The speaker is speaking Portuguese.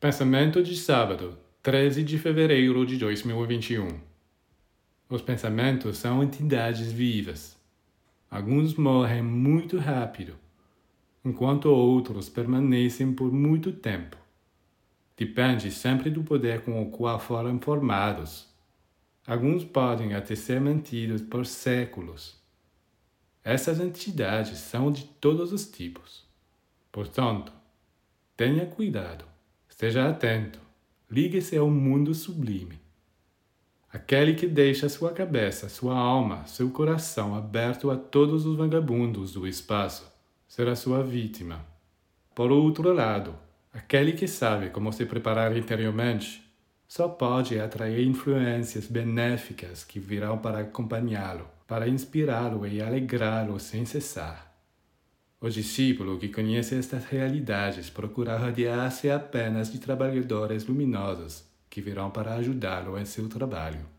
Pensamento de sábado, 13 de fevereiro de 2021. Os pensamentos são entidades vivas. Alguns morrem muito rápido, enquanto outros permanecem por muito tempo. Depende sempre do poder com o qual foram formados. Alguns podem até ser mantidos por séculos. Essas entidades são de todos os tipos. Portanto, tenha cuidado. Esteja atento, ligue-se ao mundo sublime. Aquele que deixa sua cabeça, sua alma, seu coração aberto a todos os vagabundos do espaço será sua vítima. Por outro lado, aquele que sabe como se preparar interiormente só pode atrair influências benéficas que virão para acompanhá-lo, para inspirá-lo e alegrá-lo sem cessar. O discípulo que conhece estas realidades procura rodear-se apenas de trabalhadores luminosos que virão para ajudá-lo em seu trabalho.